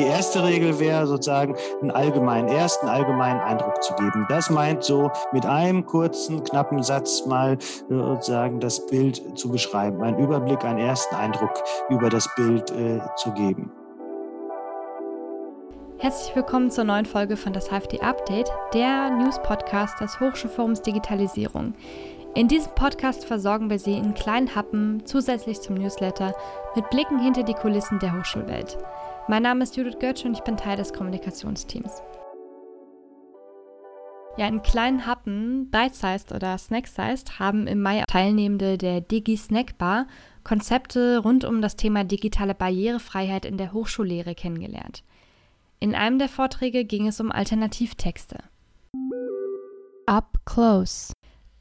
Die erste Regel wäre sozusagen einen allgemeinen, ersten allgemeinen Eindruck zu geben. Das meint so mit einem kurzen, knappen Satz mal äh, sozusagen das Bild zu beschreiben, einen Überblick, einen ersten Eindruck über das Bild äh, zu geben. Herzlich willkommen zur neuen Folge von das HFD Update, der News-Podcast des Hochschulforums Digitalisierung. In diesem Podcast versorgen wir Sie in kleinen Happen zusätzlich zum Newsletter mit Blicken hinter die Kulissen der Hochschulwelt. Mein Name ist Judith Götsch und ich bin Teil des Kommunikationsteams. Ja, in kleinen Happen, Bite-Sized oder Snack-Sized, haben im Mai Teilnehmende der Digi Snack Bar Konzepte rund um das Thema digitale Barrierefreiheit in der Hochschullehre kennengelernt. In einem der Vorträge ging es um Alternativtexte. Up Close.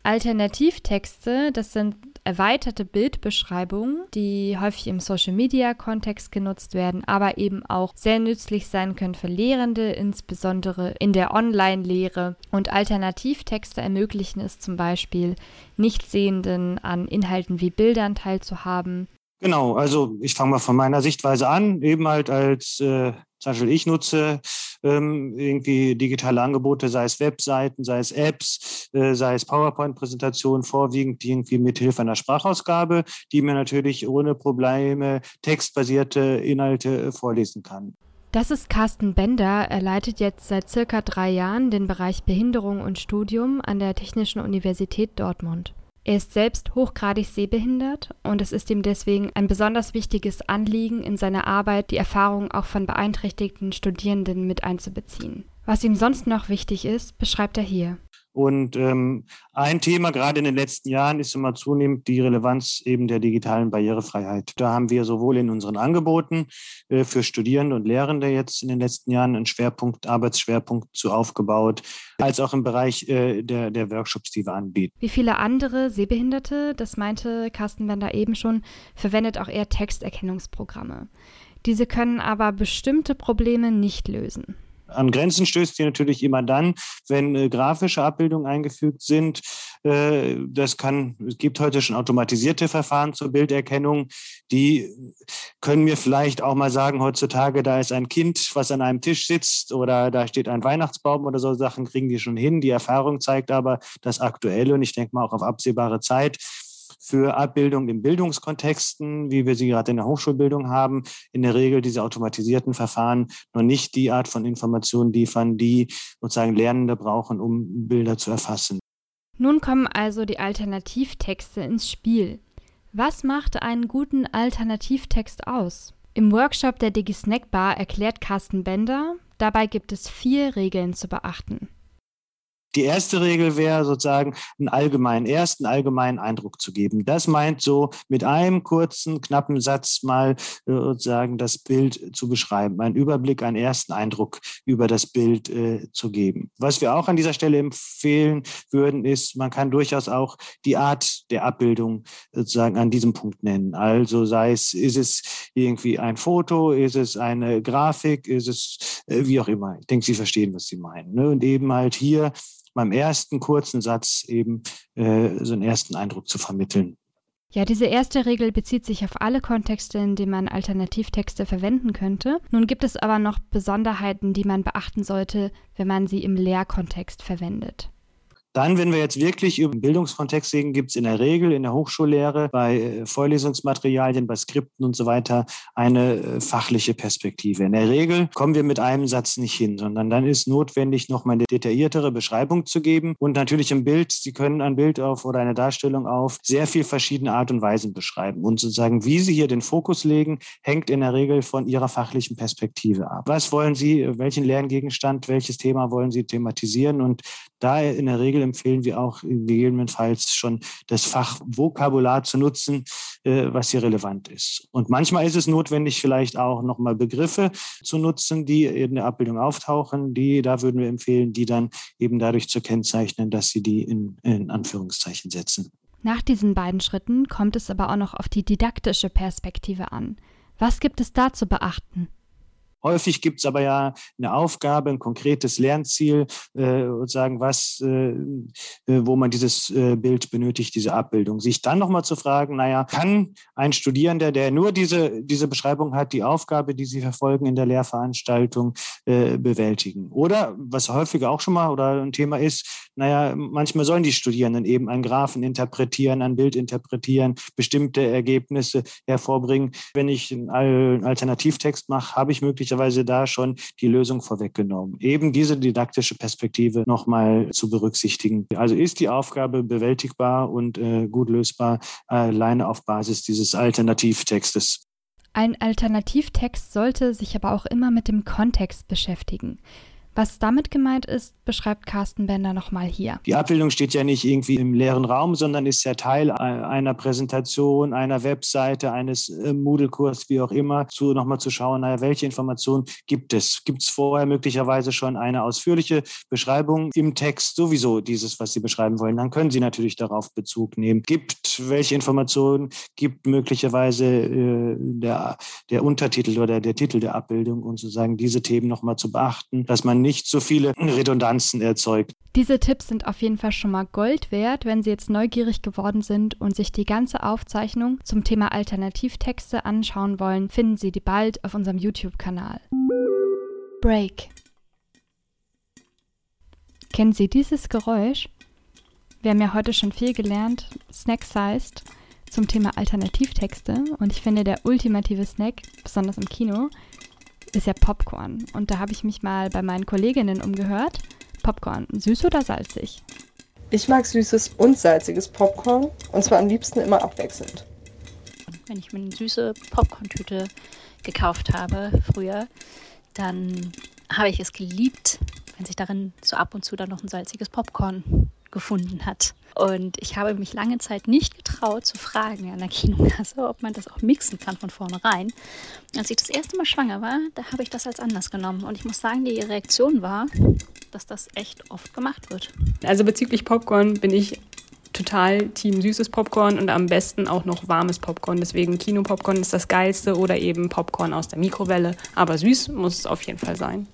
Alternativtexte, das sind erweiterte Bildbeschreibungen, die häufig im Social-Media-Kontext genutzt werden, aber eben auch sehr nützlich sein können für Lehrende, insbesondere in der Online-Lehre. Und Alternativtexte ermöglichen es zum Beispiel, Nichtsehenden an Inhalten wie Bildern teilzuhaben. Genau, also ich fange mal von meiner Sichtweise an, eben halt als äh, zum Beispiel ich nutze ähm, irgendwie digitale Angebote, sei es Webseiten, sei es Apps, äh, sei es PowerPoint-Präsentationen, vorwiegend irgendwie mit Hilfe einer Sprachausgabe, die mir natürlich ohne Probleme textbasierte Inhalte äh, vorlesen kann. Das ist Carsten Bender. Er leitet jetzt seit circa drei Jahren den Bereich Behinderung und Studium an der Technischen Universität Dortmund. Er ist selbst hochgradig sehbehindert und es ist ihm deswegen ein besonders wichtiges Anliegen, in seiner Arbeit die Erfahrungen auch von beeinträchtigten Studierenden mit einzubeziehen. Was ihm sonst noch wichtig ist, beschreibt er hier. Und ähm, ein Thema gerade in den letzten Jahren ist immer zunehmend die Relevanz eben der digitalen Barrierefreiheit. Da haben wir sowohl in unseren Angeboten äh, für Studierende und Lehrende jetzt in den letzten Jahren einen Schwerpunkt, Arbeitsschwerpunkt zu aufgebaut, als auch im Bereich äh, der, der Workshops, die wir anbieten. Wie viele andere Sehbehinderte, das meinte Carsten Bender eben schon, verwendet auch er Texterkennungsprogramme. Diese können aber bestimmte Probleme nicht lösen. An Grenzen stößt sie natürlich immer dann, wenn äh, grafische Abbildungen eingefügt sind. Äh, das kann, es gibt heute schon automatisierte Verfahren zur Bilderkennung. Die können mir vielleicht auch mal sagen, heutzutage, da ist ein Kind, was an einem Tisch sitzt oder da steht ein Weihnachtsbaum oder so Sachen, kriegen die schon hin. Die Erfahrung zeigt aber, dass aktuell und ich denke mal auch auf absehbare Zeit für Abbildung in Bildungskontexten, wie wir sie gerade in der Hochschulbildung haben, in der Regel diese automatisierten Verfahren noch nicht die Art von Informationen liefern, die sozusagen Lernende brauchen, um Bilder zu erfassen. Nun kommen also die Alternativtexte ins Spiel. Was macht einen guten Alternativtext aus? Im Workshop der DigiSnack Bar erklärt Carsten Bender, dabei gibt es vier Regeln zu beachten. Die erste Regel wäre sozusagen einen allgemeinen, ersten allgemeinen Eindruck zu geben. Das meint so mit einem kurzen, knappen Satz mal äh, sozusagen das Bild zu beschreiben, einen Überblick, einen ersten Eindruck über das Bild äh, zu geben. Was wir auch an dieser Stelle empfehlen würden, ist, man kann durchaus auch die Art der Abbildung sozusagen an diesem Punkt nennen. Also sei es, ist es irgendwie ein Foto, ist es eine Grafik, ist es äh, wie auch immer. Ich denke, Sie verstehen, was Sie meinen. Ne? Und eben halt hier beim ersten kurzen Satz eben äh, so einen ersten Eindruck zu vermitteln. Ja, diese erste Regel bezieht sich auf alle Kontexte, in denen man Alternativtexte verwenden könnte. Nun gibt es aber noch Besonderheiten, die man beachten sollte, wenn man sie im Lehrkontext verwendet. Dann, wenn wir jetzt wirklich über den Bildungskontext reden, gibt es in der Regel in der Hochschullehre bei äh, Vorlesungsmaterialien, bei Skripten und so weiter eine äh, fachliche Perspektive. In der Regel kommen wir mit einem Satz nicht hin, sondern dann ist notwendig, nochmal eine detailliertere Beschreibung zu geben und natürlich im Bild, Sie können ein Bild auf oder eine Darstellung auf sehr viel verschiedene Art und Weisen beschreiben. Und sozusagen, wie Sie hier den Fokus legen, hängt in der Regel von Ihrer fachlichen Perspektive ab. Was wollen Sie, welchen Lerngegenstand, welches Thema wollen Sie thematisieren? Und da in der Regel empfehlen wir auch gegebenenfalls schon das Fachvokabular zu nutzen, äh, was hier relevant ist. Und manchmal ist es notwendig, vielleicht auch nochmal Begriffe zu nutzen, die in der Abbildung auftauchen. Die, da würden wir empfehlen, die dann eben dadurch zu kennzeichnen, dass sie die in, in Anführungszeichen setzen. Nach diesen beiden Schritten kommt es aber auch noch auf die didaktische Perspektive an. Was gibt es da zu beachten? Häufig gibt es aber ja eine Aufgabe, ein konkretes Lernziel äh, und sagen, was, äh, äh, wo man dieses äh, Bild benötigt, diese Abbildung. Sich dann nochmal zu fragen, naja, kann ein Studierender, der nur diese, diese Beschreibung hat, die Aufgabe, die sie verfolgen in der Lehrveranstaltung, äh, bewältigen? Oder, was häufiger auch schon mal oder ein Thema ist, naja, manchmal sollen die Studierenden eben einen Graphen interpretieren, ein Bild interpretieren, bestimmte Ergebnisse hervorbringen. Wenn ich einen Alternativtext mache, habe ich möglicherweise da schon die Lösung vorweggenommen. Eben diese didaktische Perspektive nochmal zu berücksichtigen. Also ist die Aufgabe bewältigbar und äh, gut lösbar, alleine auf Basis dieses Alternativtextes. Ein Alternativtext sollte sich aber auch immer mit dem Kontext beschäftigen. Was damit gemeint ist, beschreibt Carsten Bender nochmal hier. Die Abbildung steht ja nicht irgendwie im leeren Raum, sondern ist ja Teil einer Präsentation, einer Webseite, eines äh, Moodle-Kurs, wie auch immer, zu nochmal zu schauen, naja, welche Informationen gibt es? Gibt es vorher möglicherweise schon eine ausführliche Beschreibung im Text, sowieso dieses, was Sie beschreiben wollen? Dann können Sie natürlich darauf Bezug nehmen. Gibt welche Informationen gibt möglicherweise äh, der, der Untertitel oder der Titel der Abbildung und sozusagen diese Themen nochmal zu beachten, dass man nicht nicht so viele Redundanzen erzeugt. Diese Tipps sind auf jeden Fall schon mal Gold wert. Wenn Sie jetzt neugierig geworden sind und sich die ganze Aufzeichnung zum Thema Alternativtexte anschauen wollen, finden Sie die bald auf unserem YouTube-Kanal. Break. Kennen Sie dieses Geräusch? Wir haben ja heute schon viel gelernt, Snack-sized, zum Thema Alternativtexte. Und ich finde, der ultimative Snack, besonders im Kino, ist ja Popcorn. Und da habe ich mich mal bei meinen Kolleginnen umgehört. Popcorn, süß oder salzig? Ich mag süßes und salziges Popcorn und zwar am liebsten immer abwechselnd. Wenn ich mir eine süße Popcorn-Tüte gekauft habe früher, dann habe ich es geliebt, wenn sich darin so ab und zu dann noch ein salziges Popcorn gefunden hat. Und ich habe mich lange Zeit nicht getraut zu fragen an der Kinokasse, ob man das auch mixen kann von vornherein. Als ich das erste Mal schwanger war, da habe ich das als Anlass genommen. Und ich muss sagen, die Reaktion war, dass das echt oft gemacht wird. Also bezüglich Popcorn bin ich total Team süßes Popcorn und am besten auch noch warmes Popcorn. Deswegen Kinopopcorn ist das geilste oder eben Popcorn aus der Mikrowelle. Aber süß muss es auf jeden Fall sein.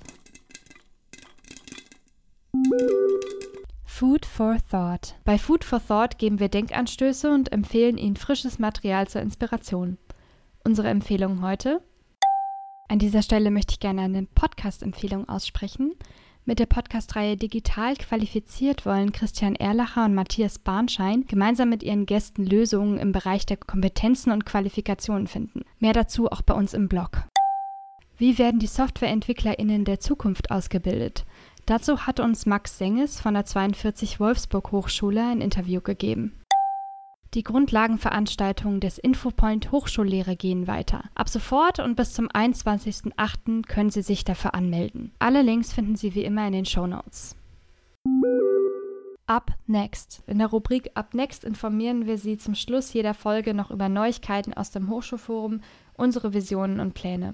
Food for Thought. Bei Food for Thought geben wir Denkanstöße und empfehlen Ihnen frisches Material zur Inspiration. Unsere Empfehlung heute? An dieser Stelle möchte ich gerne eine Podcast-Empfehlung aussprechen. Mit der Podcast-Reihe Digital qualifiziert wollen Christian Erlacher und Matthias Bahnschein gemeinsam mit ihren Gästen Lösungen im Bereich der Kompetenzen und Qualifikationen finden. Mehr dazu auch bei uns im Blog. Wie werden die SoftwareentwicklerInnen der Zukunft ausgebildet? Dazu hat uns Max Senges von der 42 Wolfsburg Hochschule ein Interview gegeben. Die Grundlagenveranstaltungen des Infopoint Hochschullehre gehen weiter. Ab sofort und bis zum 21.08. können Sie sich dafür anmelden. Alle Links finden Sie wie immer in den Show Notes. Up Next. In der Rubrik Up Next informieren wir Sie zum Schluss jeder Folge noch über Neuigkeiten aus dem Hochschulforum, unsere Visionen und Pläne.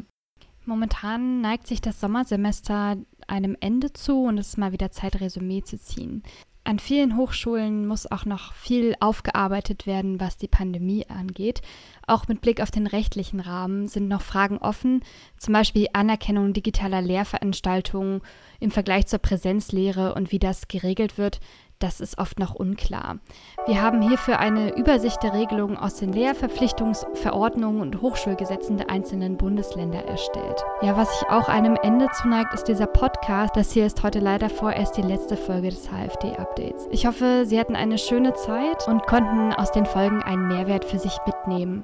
Momentan neigt sich das Sommersemester einem Ende zu und es ist mal wieder Zeit, Resümee zu ziehen. An vielen Hochschulen muss auch noch viel aufgearbeitet werden, was die Pandemie angeht. Auch mit Blick auf den rechtlichen Rahmen sind noch Fragen offen, zum Beispiel Anerkennung digitaler Lehrveranstaltungen im Vergleich zur Präsenzlehre und wie das geregelt wird das ist oft noch unklar. Wir haben hierfür eine Übersicht der Regelungen aus den Lehrverpflichtungsverordnungen und Hochschulgesetzen der einzelnen Bundesländer erstellt. Ja, was sich auch einem Ende zuneigt, ist dieser Podcast. Das hier ist heute leider vorerst die letzte Folge des HFD-Updates. Ich hoffe, Sie hatten eine schöne Zeit und konnten aus den Folgen einen Mehrwert für sich mitnehmen.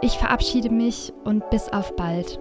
Ich verabschiede mich und bis auf bald.